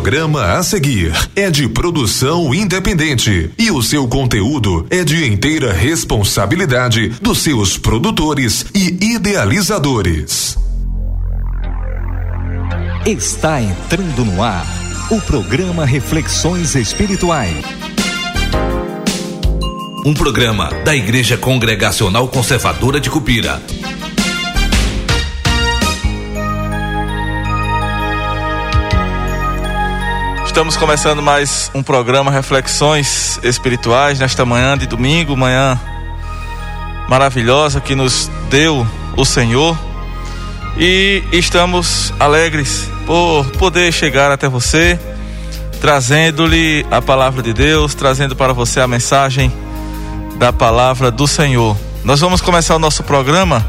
programa a seguir é de produção independente e o seu conteúdo é de inteira responsabilidade dos seus produtores e idealizadores. Está entrando no ar o programa Reflexões Espirituais. Um programa da Igreja Congregacional Conservadora de Cupira Estamos começando mais um programa Reflexões Espirituais nesta manhã de domingo, manhã maravilhosa que nos deu o Senhor. E estamos alegres por poder chegar até você, trazendo-lhe a palavra de Deus, trazendo para você a mensagem da palavra do Senhor. Nós vamos começar o nosso programa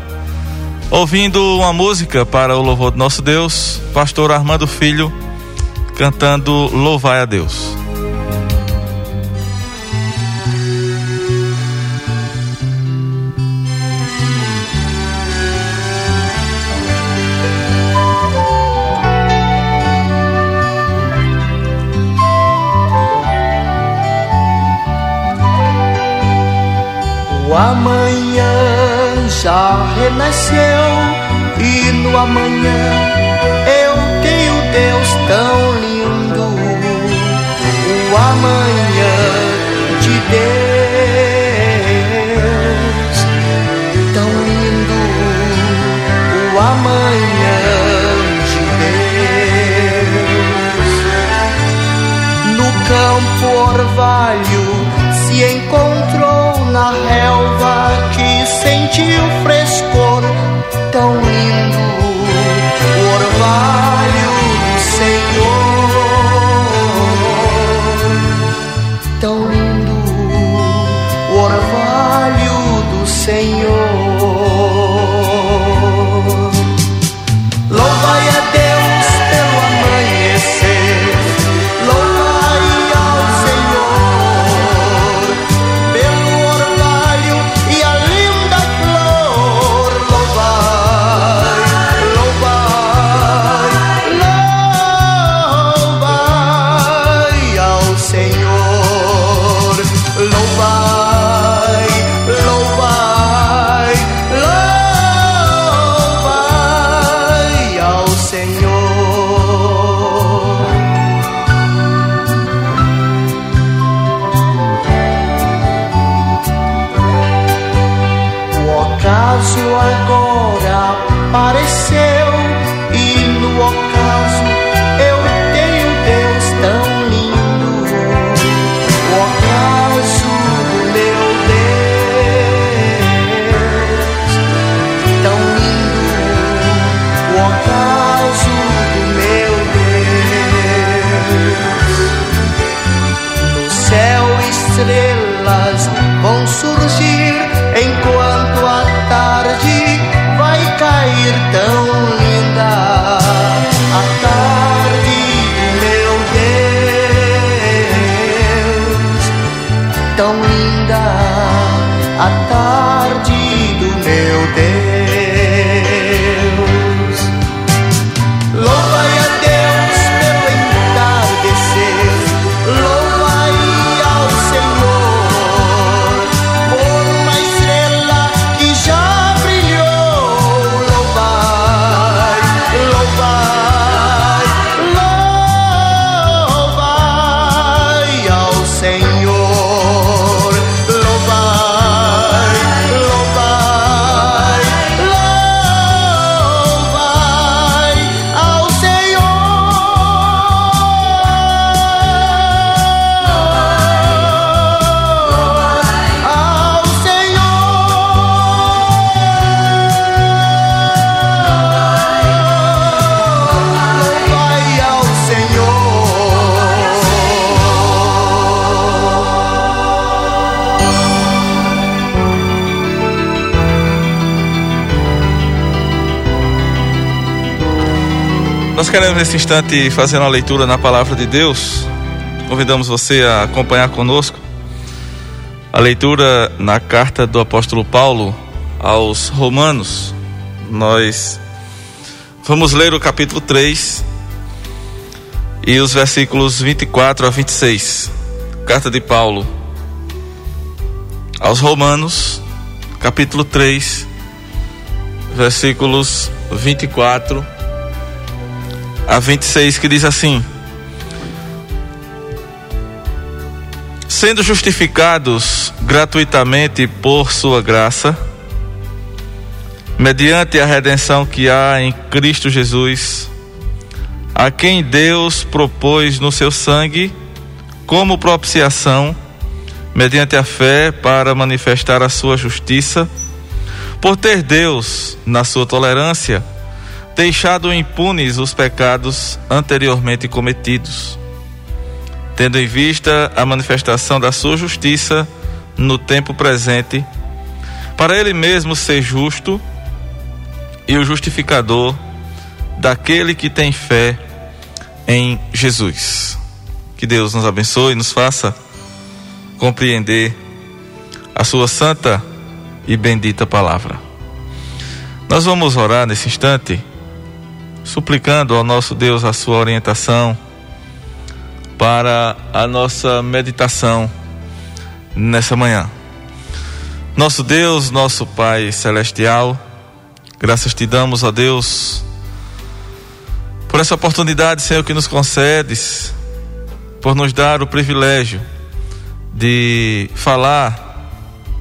ouvindo uma música para o louvor do nosso Deus, pastor Armando Filho cantando Louvai a Deus. O amanhã já renasceu e no amanhã eu tenho Deus tão o amanhã de Deus, tão lindo o amanhã de Deus. No campo orvalho se encontrou na relva que sentiu frescor tão lindo o orvalho do Senhor. Senhor. lies Nós queremos nesse instante fazer uma leitura na palavra de Deus. Convidamos você a acompanhar conosco a leitura na carta do apóstolo Paulo aos Romanos. Nós vamos ler o capítulo 3, e os versículos 24 a 26. Carta de Paulo aos Romanos, capítulo 3, versículos 24 a 26, que diz assim: Sendo justificados gratuitamente por Sua graça, mediante a redenção que há em Cristo Jesus, a quem Deus propôs no seu sangue como propiciação, mediante a fé, para manifestar a sua justiça, por ter Deus, na sua tolerância, deixado impunes os pecados anteriormente cometidos, tendo em vista a manifestação da sua justiça no tempo presente, para ele mesmo ser justo e o justificador daquele que tem fé em Jesus. Que Deus nos abençoe e nos faça compreender a sua santa e bendita palavra. Nós vamos orar nesse instante, suplicando ao nosso Deus a sua orientação para a nossa meditação nessa manhã. Nosso Deus, nosso Pai celestial, graças te damos, ó Deus, por essa oportunidade, Senhor, que nos concedes, por nos dar o privilégio de falar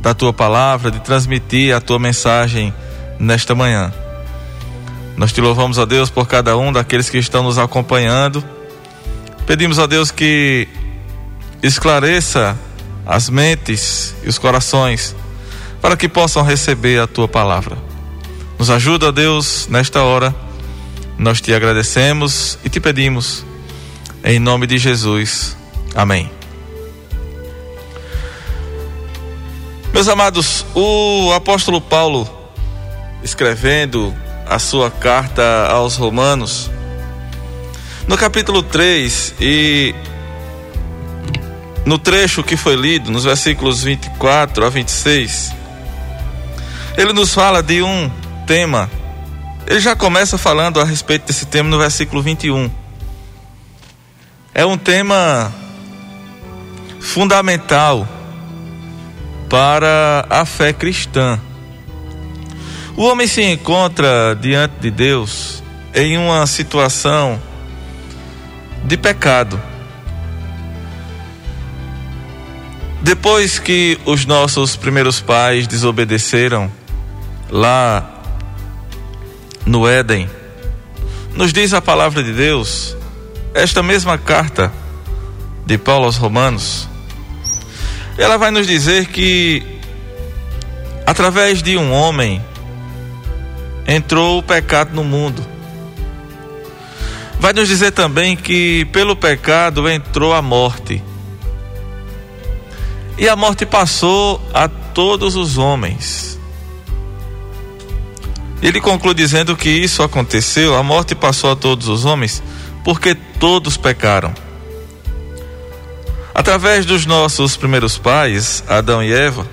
da tua palavra, de transmitir a tua mensagem nesta manhã. Nós te louvamos, a Deus, por cada um daqueles que estão nos acompanhando. Pedimos a Deus que esclareça as mentes e os corações para que possam receber a tua palavra. Nos ajuda, Deus, nesta hora. Nós te agradecemos e te pedimos, em nome de Jesus. Amém. Meus amados, o apóstolo Paulo, escrevendo a sua carta aos Romanos, no capítulo 3 e no trecho que foi lido, nos versículos 24 a 26, ele nos fala de um tema. Ele já começa falando a respeito desse tema no versículo 21. É um tema fundamental para a fé cristã. O homem se encontra diante de Deus em uma situação de pecado. Depois que os nossos primeiros pais desobedeceram lá no Éden, nos diz a palavra de Deus, esta mesma carta de Paulo aos Romanos, ela vai nos dizer que através de um homem entrou o pecado no mundo. Vai nos dizer também que pelo pecado entrou a morte. E a morte passou a todos os homens. Ele conclui dizendo que isso aconteceu, a morte passou a todos os homens, porque todos pecaram. Através dos nossos primeiros pais, Adão e Eva,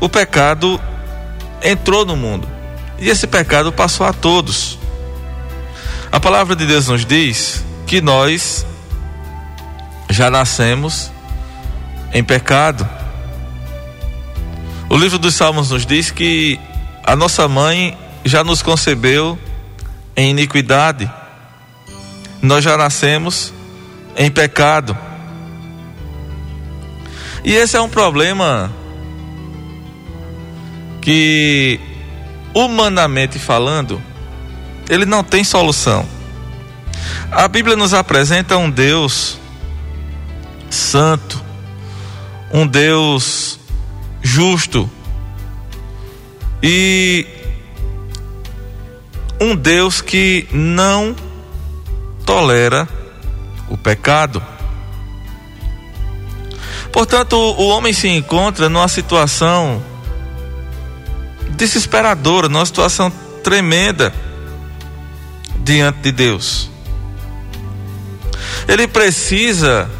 o pecado entrou no mundo. E esse pecado passou a todos. A palavra de Deus nos diz que nós já nascemos em pecado. O livro dos Salmos nos diz que a nossa mãe já nos concebeu em iniquidade. Nós já nascemos em pecado. E esse é um problema que, humanamente falando, ele não tem solução. A Bíblia nos apresenta um Deus santo, um Deus justo e um Deus que não tolera o pecado. Portanto, o homem se encontra numa situação desesperadora, numa situação tremenda diante de Deus. Ele precisa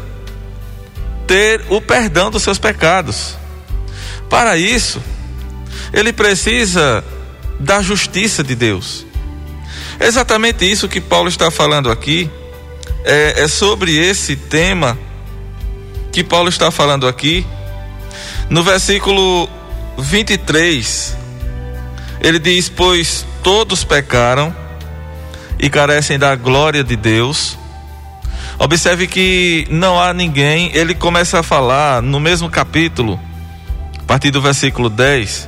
ter o perdão dos seus pecados. Para isso, ele precisa da justiça de Deus. Exatamente isso que Paulo está falando aqui é, é sobre esse tema que Paulo está falando aqui. No versículo 23, ele diz: Pois todos pecaram e carecem da glória de Deus. Observe que não há ninguém, ele começa a falar no mesmo capítulo, a partir do versículo 10.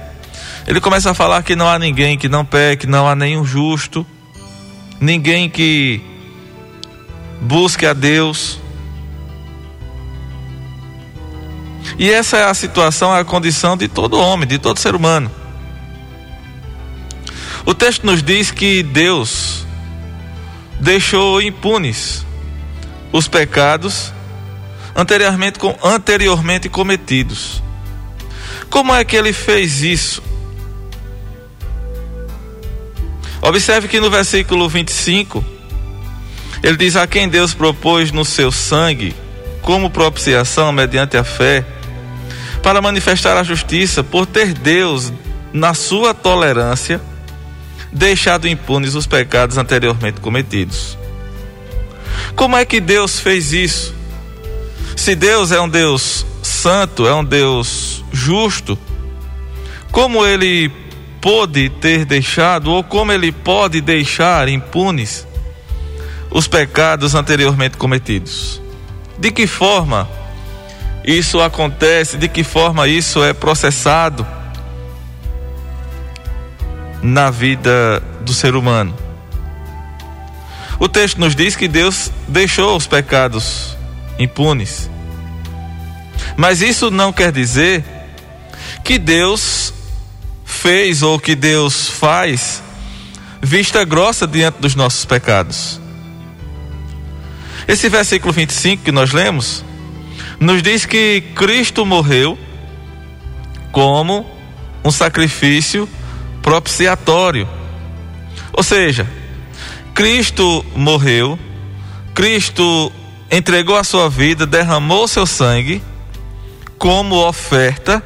Ele começa a falar que não há ninguém que não peque, não há nenhum justo, ninguém que busque a Deus. E essa é a situação, a condição de todo homem, de todo ser humano. O texto nos diz que Deus deixou impunes os pecados anteriormente, anteriormente cometidos. Como é que ele fez isso? Observe que no versículo 25, ele diz: A quem Deus propôs no seu sangue, como propiciação mediante a fé, para manifestar a justiça, por ter Deus, na sua tolerância, deixado impunes os pecados anteriormente cometidos. Como é que Deus fez isso? Se Deus é um Deus santo, é um Deus justo, como ele pôde ter deixado, ou como ele pode deixar impunes os pecados anteriormente cometidos? De que forma isso acontece? De que forma isso é processado na vida do ser humano? O texto nos diz que Deus deixou os pecados impunes. Mas isso não quer dizer que Deus fez ou que Deus faz vista grossa diante dos nossos pecados. Esse versículo 25 que nós lemos nos diz que Cristo morreu como um sacrifício propiciatório. Ou seja, Cristo morreu, Cristo entregou a sua vida, derramou seu sangue como oferta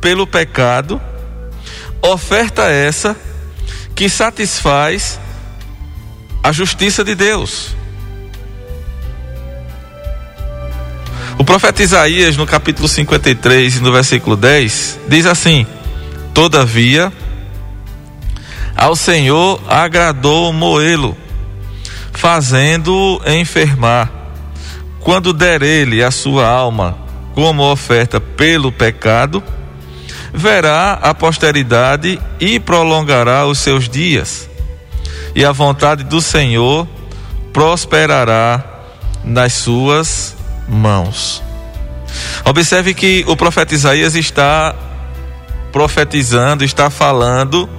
pelo pecado, oferta essa que satisfaz a justiça de Deus. O profeta Isaías, no capítulo 53, no versículo 10, diz assim: Todavia, ao Senhor agradou moê-lo, fazendo-o enfermar. Quando der ele a sua alma como oferta pelo pecado, verá a posteridade e prolongará os seus dias, e a vontade do Senhor prosperará nas suas mãos. Observe que o profeta Isaías está profetizando, está falando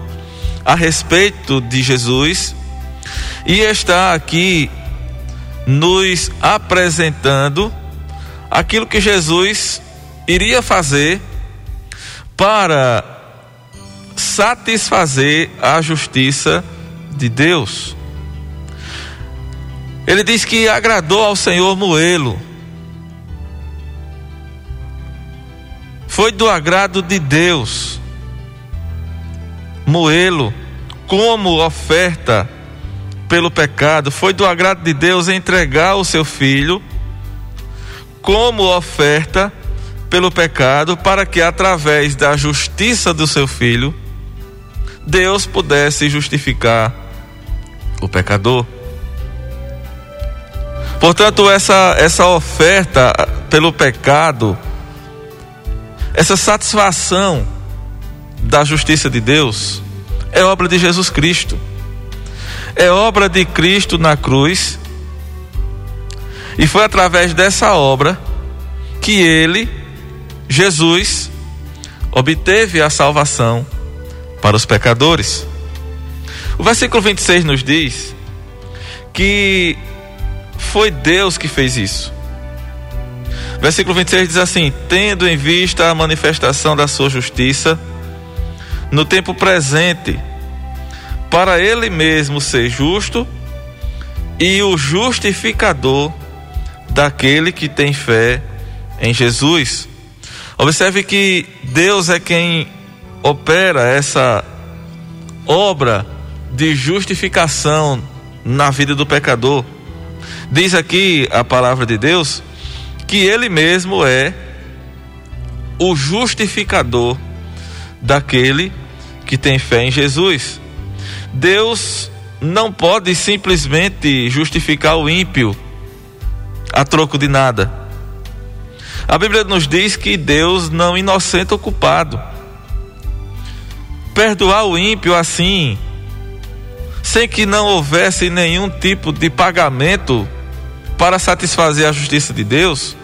a respeito de Jesus e está aqui nos apresentando aquilo que Jesus iria fazer para satisfazer a justiça de Deus. Ele diz que agradou ao Senhor moê-lo. Foi do agrado de Deus moê-lo como oferta pelo pecado. Foi do agrado de Deus entregar o seu filho como oferta pelo pecado, para que através da justiça do seu filho, Deus pudesse justificar o pecador. Portanto, essa, essa oferta pelo pecado, essa satisfação da justiça de Deus é obra de Jesus Cristo. É obra de Cristo na cruz. E foi através dessa obra que ele, Jesus, obteve a salvação para os pecadores. O versículo 26 nos diz que foi Deus que fez isso. Versículo 26 diz assim: Tendo em vista a manifestação da sua justiça, no tempo presente, para ele mesmo ser justo e o justificador daquele que tem fé em Jesus. Observe que Deus é quem opera essa obra de justificação na vida do pecador. Diz aqui a palavra de Deus que ele mesmo é o justificador daquele que tem fé em Jesus. Deus não pode simplesmente justificar o ímpio a troco de nada. A Bíblia nos diz que Deus não inocenta o culpado. Perdoar o ímpio assim, sem que não houvesse nenhum tipo de pagamento para satisfazer a justiça de Deus,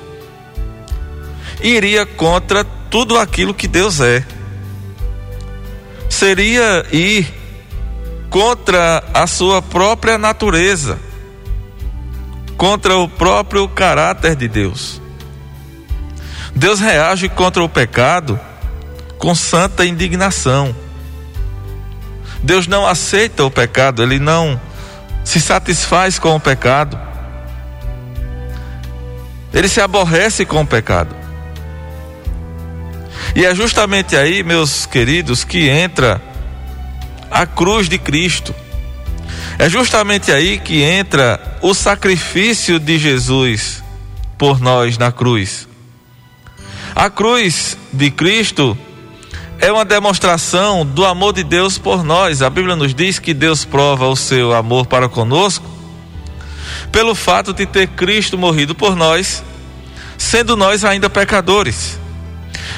iria contra tudo aquilo que Deus é. Seria ir contra a sua própria natureza, contra o próprio caráter de Deus. Deus reage contra o pecado com santa indignação. Deus não aceita o pecado, ele não se satisfaz com o pecado. Ele se aborrece com o pecado. E é justamente aí, meus queridos, que entra a cruz de Cristo. É justamente aí que entra o sacrifício de Jesus por nós na cruz. A cruz de Cristo é uma demonstração do amor de Deus por nós. A Bíblia nos diz que Deus prova o seu amor para conosco pelo fato de ter Cristo morrido por nós, sendo nós ainda pecadores.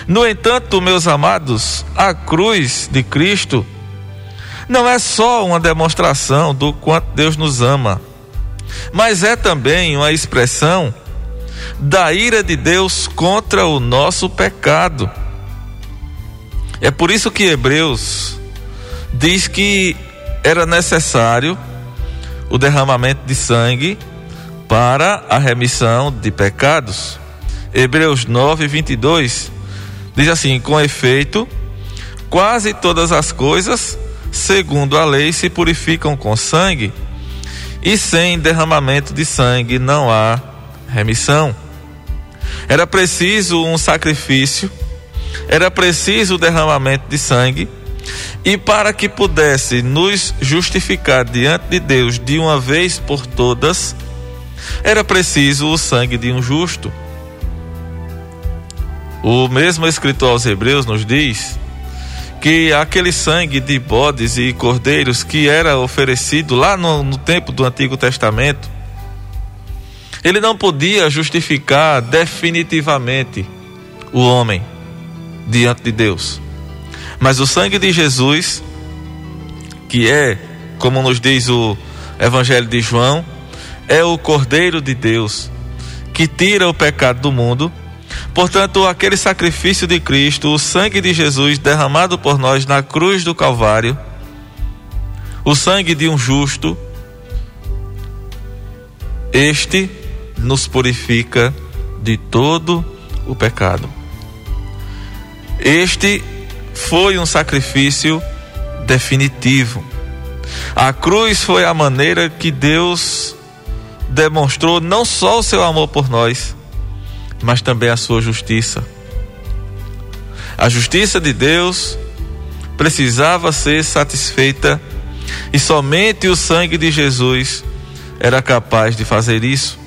No entanto, meus amados, a cruz de Cristo não é só uma demonstração do quanto Deus nos ama, mas é também uma expressão da ira de Deus contra o nosso pecado. É por isso que Hebreus diz que era necessário o derramamento de sangue para a remissão de pecados. Hebreus 9, 22 diz assim: com efeito, quase todas as coisas segundo a lei, se purificam com sangue, e sem derramamento de sangue não há remissão. Era preciso um sacrifício, era preciso o derramamento de sangue, e para que pudesse nos justificar diante de Deus de uma vez por todas, era preciso o sangue de um justo. O mesmo escritor aos Hebreus nos diz que aquele sangue de bodes e cordeiros que era oferecido lá no, no tempo do Antigo Testamento, ele não podia justificar definitivamente o homem diante de Deus. Mas o sangue de Jesus, que é, como nos diz o Evangelho de João, é o Cordeiro de Deus que tira o pecado do mundo Portanto, aquele sacrifício de Cristo, o sangue de Jesus derramado por nós na cruz do Calvário, o sangue de um justo, este nos purifica de todo o pecado. Este foi um sacrifício definitivo. A cruz foi a maneira que Deus demonstrou não só o seu amor por nós, mas também a sua justiça. A justiça de Deus precisava ser satisfeita e somente o sangue de Jesus era capaz de fazer isso.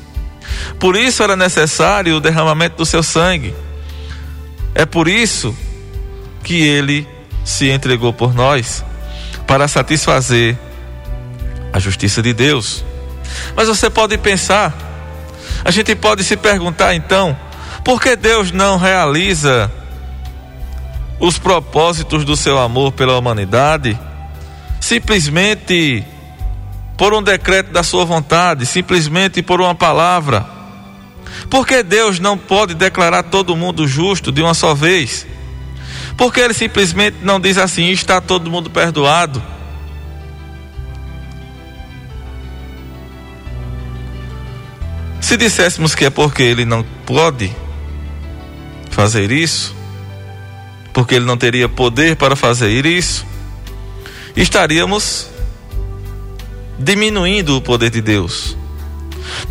Por isso era necessário o derramamento do seu sangue. É por isso que ele se entregou por nós para satisfazer a justiça de Deus. Mas você pode pensar, a gente pode se perguntar então, por que Deus não realiza os propósitos do seu amor pela humanidade simplesmente por um decreto da sua vontade, simplesmente por uma palavra? Por que Deus não pode declarar todo mundo justo de uma só vez? Porque ele simplesmente não diz assim: está todo mundo perdoado? Se disséssemos que é porque ele não pode fazer isso, porque ele não teria poder para fazer isso, estaríamos diminuindo o poder de Deus.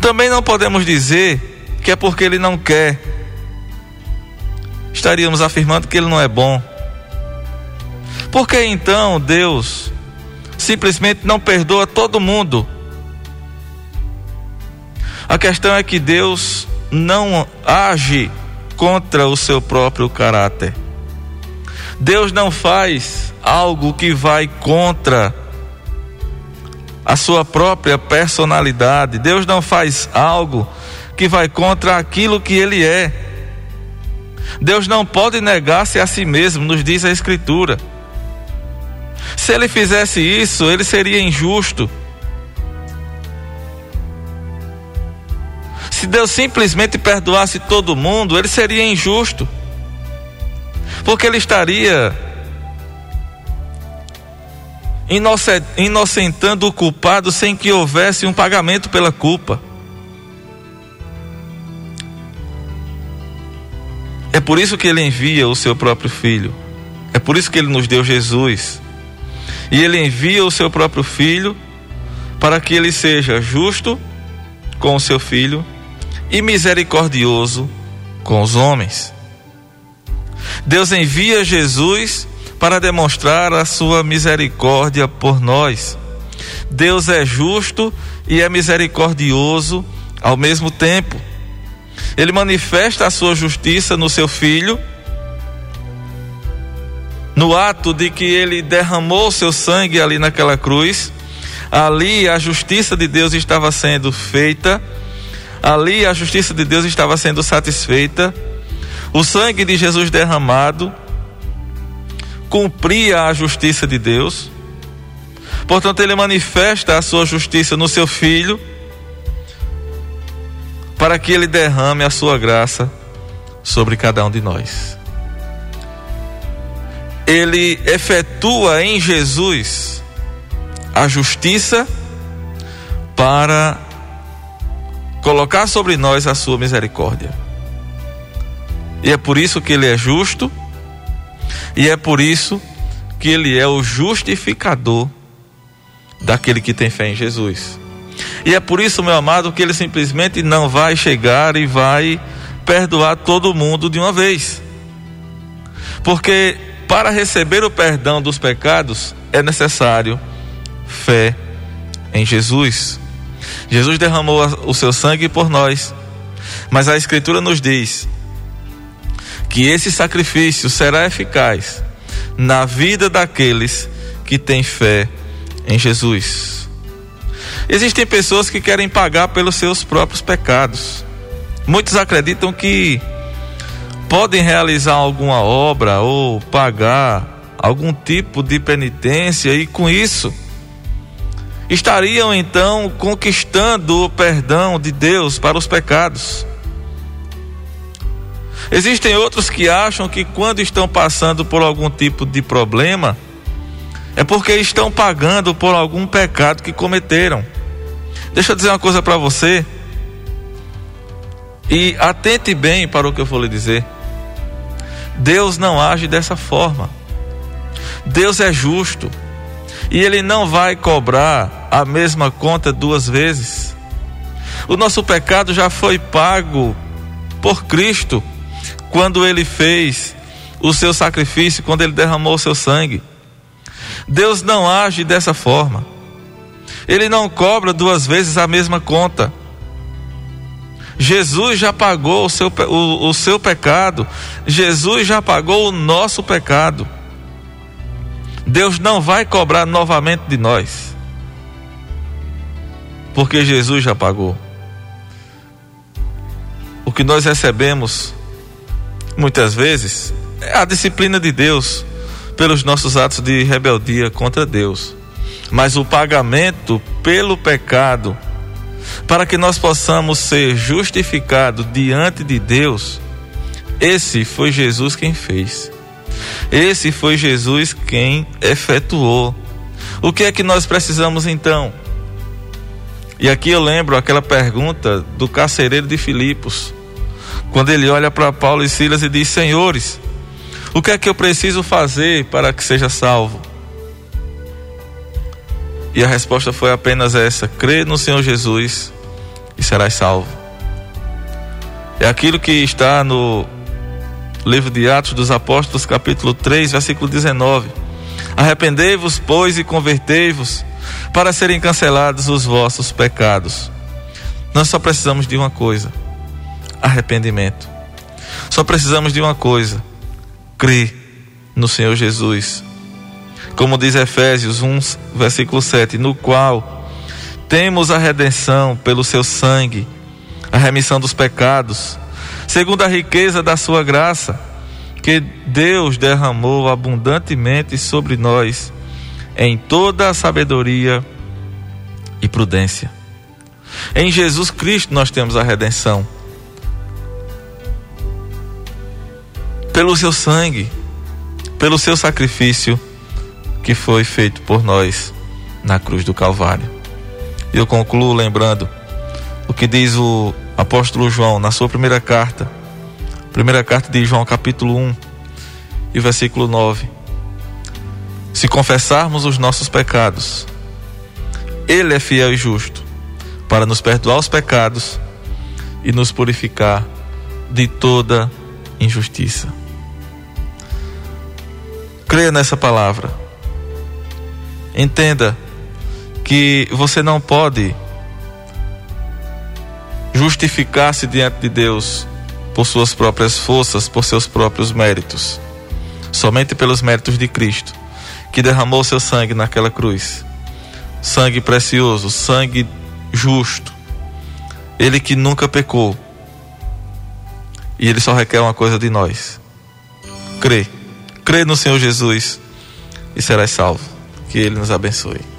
Também não podemos dizer que é porque ele não quer. Estaríamos afirmando que ele não é bom. Por que então Deus simplesmente não perdoa todo mundo? A questão é que Deus não age contra o seu próprio caráter. Deus não faz algo que vai contra a sua própria personalidade. Deus não faz algo que vai contra aquilo que ele é. Deus não pode negar-se a si mesmo, nos diz a Escritura. Se ele fizesse isso, ele seria injusto. Se Deus simplesmente perdoasse todo mundo, ele seria injusto. Porque ele estaria inocentando o culpado sem que houvesse um pagamento pela culpa. É por isso que ele envia o seu próprio filho. É por isso que ele nos deu Jesus. E ele envia o seu próprio filho para que ele seja justo com o seu filho e misericordioso com os homens. Deus envia Jesus para demonstrar a sua misericórdia por nós. Deus é justo e é misericordioso ao mesmo tempo. Ele manifesta a sua justiça no seu filho, no ato de que ele derramou seu sangue ali naquela cruz. Ali a justiça de Deus estava sendo feita Ali a justiça de Deus estava sendo satisfeita. O sangue de Jesus derramado cumpria a justiça de Deus. Portanto, ele manifesta a sua justiça no seu filho, para que ele derrame a sua graça sobre cada um de nós. Ele efetua em Jesus a justiça para colocar sobre nós a sua misericórdia. E é por isso que ele é justo, e é por isso que ele é o justificador daquele que tem fé em Jesus. E é por isso, meu amado, que ele simplesmente não vai chegar e vai perdoar todo mundo de uma vez. Porque para receber o perdão dos pecados é necessário fé em Jesus. Jesus derramou o seu sangue por nós, mas a Escritura nos diz que esse sacrifício será eficaz na vida daqueles que têm fé em Jesus. Existem pessoas que querem pagar pelos seus próprios pecados. Muitos acreditam que podem realizar alguma obra ou pagar algum tipo de penitência e com isso estariam então conquistando o perdão de Deus para os pecados. Existem outros que acham que quando estão passando por algum tipo de problema, é porque estão pagando por algum pecado que cometeram. Deixa eu dizer uma coisa para você. E atente bem para o que eu vou lhe dizer. Deus não age dessa forma. Deus é justo. E Ele não vai cobrar a mesma conta duas vezes. O nosso pecado já foi pago por Cristo quando ele fez o seu sacrifício, quando ele derramou o seu sangue. Deus não age dessa forma. Ele não cobra duas vezes a mesma conta. Jesus já pagou o seu, o, o seu pecado. Jesus já pagou o nosso pecado. Deus não vai cobrar novamente de nós porque Jesus já pagou. O que nós recebemos, muitas vezes, é a disciplina de Deus pelos nossos atos de rebeldia contra Deus. Mas o pagamento pelo pecado, para que nós possamos ser justificados diante de Deus, esse foi Jesus quem fez. Esse foi Jesus quem efetuou. O que é que nós precisamos então? E aqui eu lembro aquela pergunta do carcereiro de Filipos, quando ele olha para Paulo e Silas e diz: Senhores, o que é que eu preciso fazer para que seja salvo? E a resposta foi apenas essa: crê no Senhor Jesus e serás salvo. É aquilo que está no livro de Atos dos Apóstolos, capítulo 3, versículo 19. Arrependei-vos, pois, e convertei-vos para serem cancelados os vossos pecados. Nós só precisamos de uma coisa: arrependimento. Só precisamos de uma coisa: crer no Senhor Jesus. Como diz Efésios 1, versículo 7, no qual temos a redenção pelo seu sangue, a remissão dos pecados, segundo a riqueza da sua graça, que Deus derramou abundantemente sobre nós em toda a sabedoria e prudência. Em Jesus Cristo nós temos a redenção. Pelo seu sangue, pelo seu sacrifício que foi feito por nós na cruz do Calvário. E eu concluo lembrando o que diz o apóstolo João na sua primeira carta, primeira carta de João, capítulo 1, e versículo 9. Se confessarmos os nossos pecados, Ele é fiel e justo para nos perdoar os pecados e nos purificar de toda injustiça. Creia nessa palavra. Entenda que você não pode justificar-se diante de Deus por suas próprias forças, por seus próprios méritos, somente pelos méritos de Cristo, que derramou seu sangue naquela cruz. Sangue precioso, sangue justo. Ele que nunca pecou. E ele só requer uma coisa de nós: crê. Crê no Senhor Jesus e serás salvo. Que ele nos abençoe.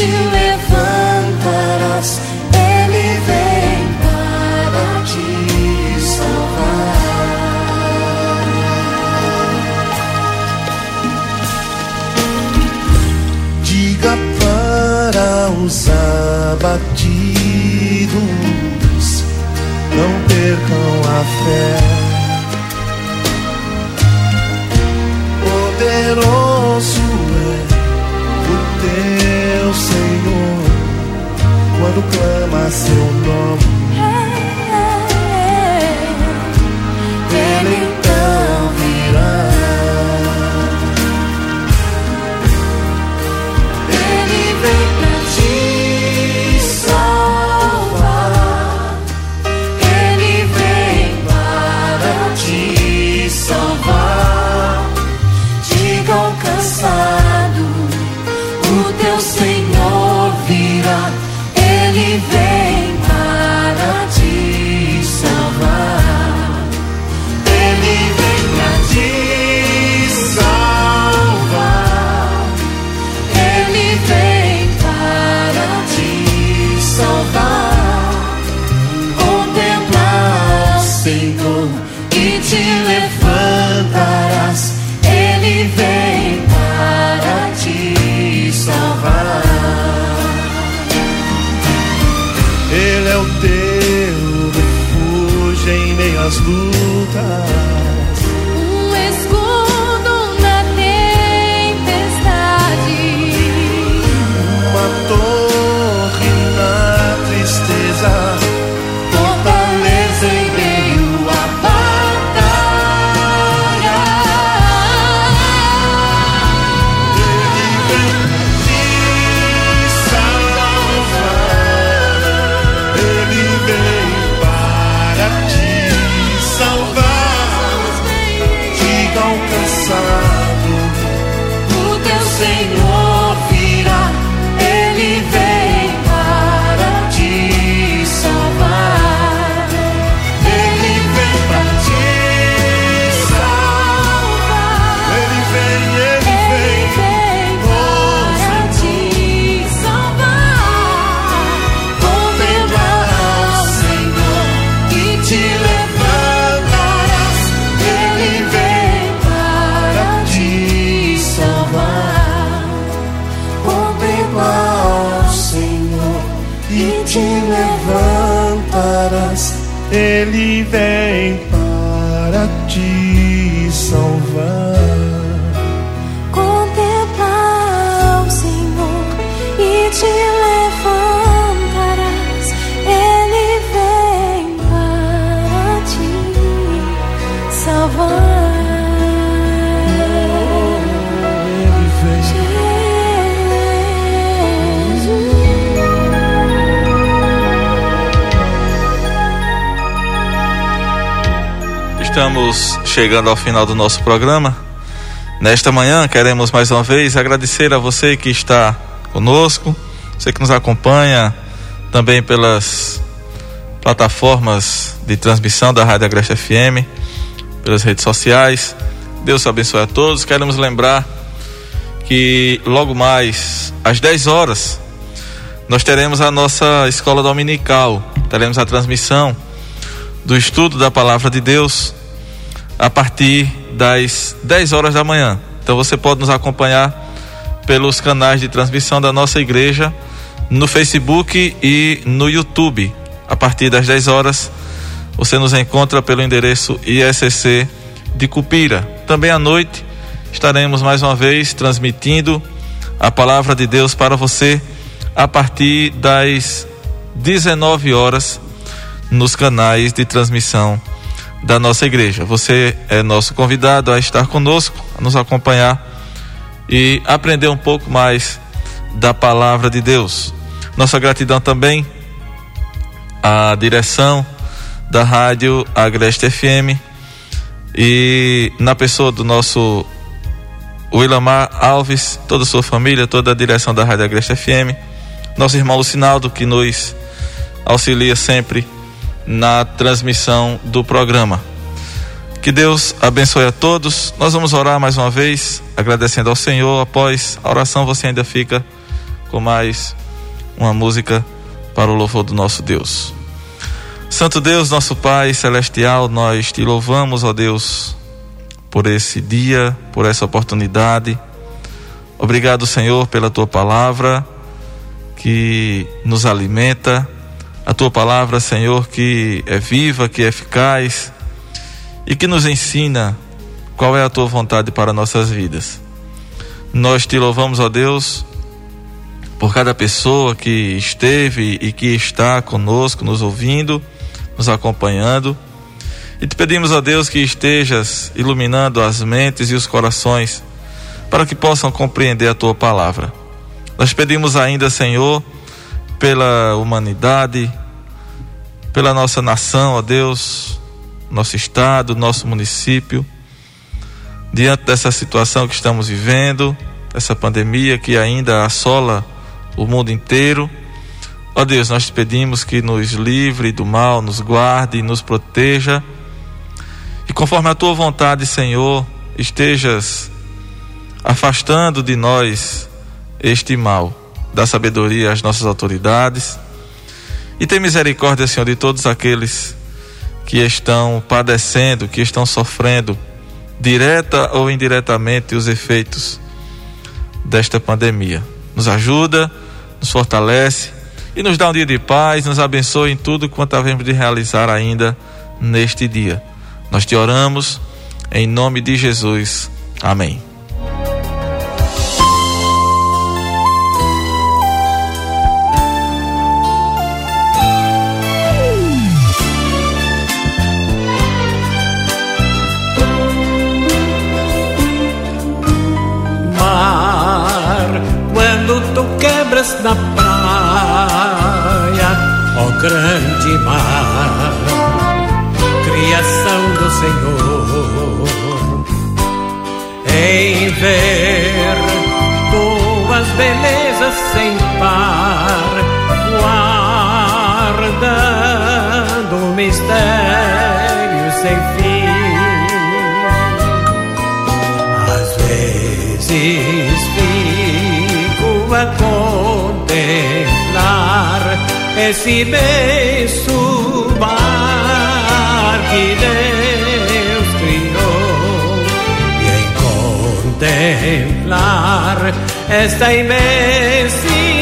Te levantarás. Ele vem para te salvar. Diga para os abatidos, não percam a fé. Seu nome. Ele então virá. Ele vem pra te salvar. Ele vem para te salvar. Diga ao cansado, o teu Senhor virá. Ele vem Estamos chegando ao final do nosso programa. Nesta manhã, queremos mais uma vez agradecer a você que está conosco, você que nos acompanha também pelas plataformas de transmissão da Rádio Agreste FM, pelas redes sociais. Deus abençoe a todos. Queremos lembrar que logo mais às 10 horas nós teremos a nossa escola dominical, teremos a transmissão do estudo da palavra de Deus a partir das 10 horas da manhã. Então você pode nos acompanhar pelos canais de transmissão da nossa igreja no Facebook e no YouTube. A partir das 10 horas você nos encontra pelo endereço ISCC de Cupira. Também à noite estaremos mais uma vez transmitindo a palavra de Deus para você a partir das 19 horas nos canais de transmissão da nossa igreja. Você é nosso convidado a estar conosco, a nos acompanhar e aprender um pouco mais da palavra de Deus. Nossa gratidão também à direção da rádio Agreste FM e na pessoa do nosso Willamar Alves, toda a sua família, toda a direção da Rádio Agreste FM, nosso irmão Lucinaldo que nos auxilia sempre na transmissão do programa. Que Deus abençoe a todos. Nós vamos orar mais uma vez, agradecendo ao Senhor. Após a oração, você ainda fica com mais uma música para o louvor do nosso Deus. Santo Deus, nosso Pai celestial, nós te louvamos, ó Deus, por esse dia, por essa oportunidade. Obrigado, Senhor, pela tua palavra que nos alimenta a tua palavra, Senhor, que é viva, que é eficaz e que nos ensina qual é a tua vontade para nossas vidas. Nós te louvamos, ó Deus, por cada pessoa que esteve e que está conosco, nos ouvindo, nos acompanhando. E te pedimos, ó Deus, que estejas iluminando as mentes e os corações para que possam compreender a tua palavra. Nós pedimos ainda, Senhor, pela humanidade, pela nossa nação, ó Deus, nosso estado, nosso município, diante dessa situação que estamos vivendo, essa pandemia que ainda assola o mundo inteiro. Ó Deus, nós te pedimos que nos livre do mal, nos guarde e nos proteja. E conforme a tua vontade, Senhor, estejas afastando de nós este mal. Dá sabedoria às nossas autoridades. E tem misericórdia, Senhor, de todos aqueles que estão padecendo, que estão sofrendo, direta ou indiretamente, os efeitos desta pandemia. Nos ajuda, nos fortalece e nos dá um dia de paz, nos abençoe em tudo quanto havemos de realizar ainda neste dia. Nós te oramos em nome de Jesus. Amém. Quebras na praia, ó grande mar, criação do Senhor, em ver tuas belezas sem par, guardando mistério sem fim. Às vezes fico a contemplar esse imenso mar que Deus criou e em contemplar esta imensidão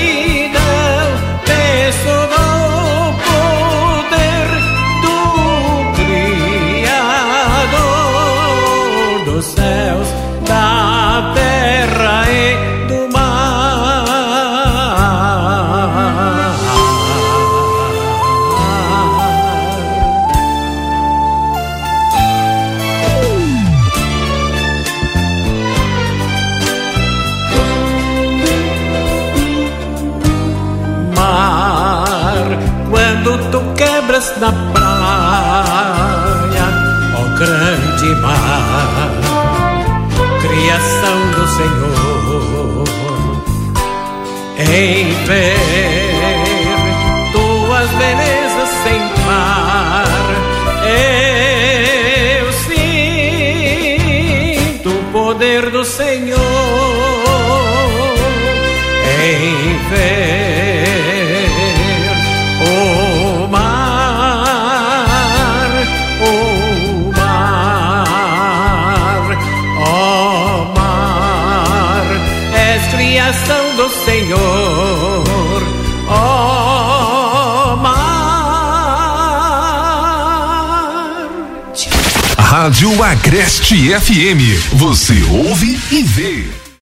Rádio Agreste FM. Você ouve e vê.